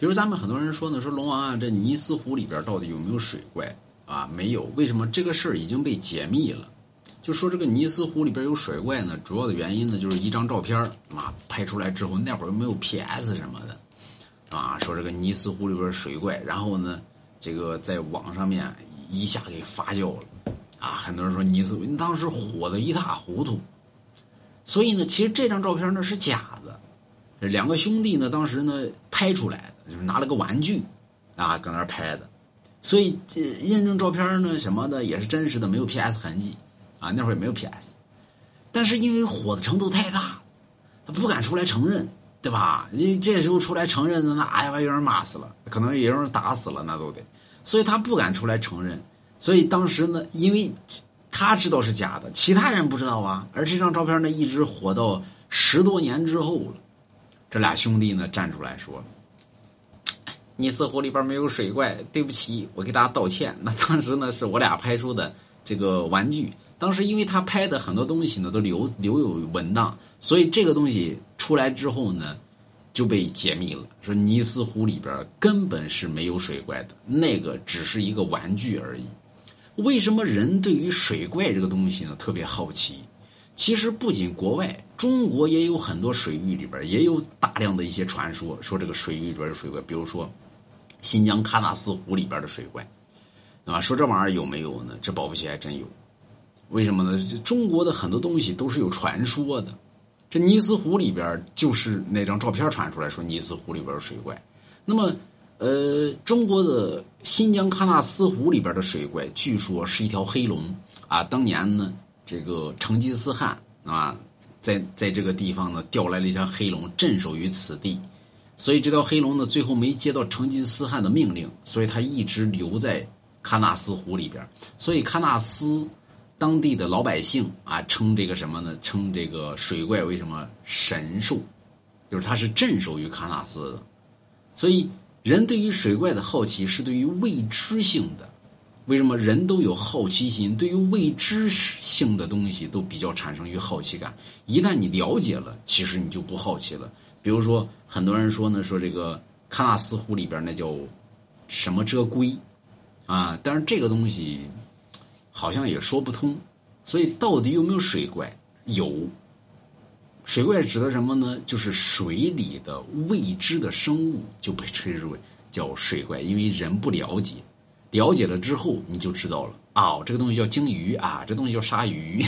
比如咱们很多人说呢，说龙王啊，这尼斯湖里边到底有没有水怪啊？没有，为什么这个事儿已经被解密了？就说这个尼斯湖里边有水怪呢，主要的原因呢，就是一张照片啊拍出来之后，那会儿又没有 PS 什么的，啊，说这个尼斯湖里边水怪，然后呢，这个在网上面一下给发酵了，啊，很多人说尼斯湖当时火的一塌糊涂，所以呢，其实这张照片呢是假的。两个兄弟呢，当时呢拍出来的，就是拿了个玩具，啊，搁那儿拍的，所以这验证照片呢什么的也是真实的，没有 PS 痕迹，啊，那会儿也没有 PS，但是因为火的程度太大，他不敢出来承认，对吧？因为这时候出来承认，那哎呀，有人骂死了，可能也有人打死了，那都得，所以他不敢出来承认，所以当时呢，因为他知道是假的，其他人不知道啊，而这张照片呢，一直火到十多年之后了。这俩兄弟呢站出来说：“尼斯湖里边没有水怪，对不起，我给大家道歉。那当时呢是我俩拍出的这个玩具，当时因为他拍的很多东西呢都留留有文档，所以这个东西出来之后呢就被解密了。说尼斯湖里边根本是没有水怪的，那个只是一个玩具而已。为什么人对于水怪这个东西呢特别好奇？其实不仅国外。”中国也有很多水域里边也有大量的一些传说，说这个水域里边的水怪，比如说新疆喀纳斯湖里边的水怪，啊，说这玩意儿有没有呢？这保不齐还真有。为什么呢？中国的很多东西都是有传说的。这尼斯湖里边就是那张照片传出来说尼斯湖里边的水怪。那么，呃，中国的新疆喀纳斯湖里边的水怪，据说是一条黑龙啊。当年呢，这个成吉思汗啊。在在这个地方呢，调来了一条黑龙，镇守于此地，所以这条黑龙呢，最后没接到成吉思汗的命令，所以他一直留在喀纳斯湖里边。所以喀纳斯当地的老百姓啊，称这个什么呢？称这个水怪为什么神兽？就是它是镇守于喀纳斯的。所以人对于水怪的好奇是对于未知性的。为什么人都有好奇心？对于未知性的东西都比较产生于好奇感。一旦你了解了，其实你就不好奇了。比如说，很多人说呢，说这个喀纳斯湖里边那叫什么遮龟啊，但是这个东西好像也说不通。所以，到底有没有水怪？有。水怪指的什么呢？就是水里的未知的生物就被称之为叫水怪，因为人不了解。了解了之后，你就知道了哦，这个东西叫鲸鱼啊，这东西叫鲨鱼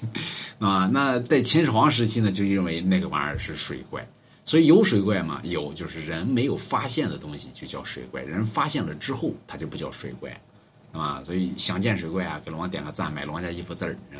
啊。那在秦始皇时期呢，就认为那个玩意儿是水怪，所以有水怪嘛？有，就是人没有发现的东西就叫水怪，人发现了之后，它就不叫水怪，啊。所以想见水怪啊，给龙王点个赞，买龙王家衣服字儿，嗯。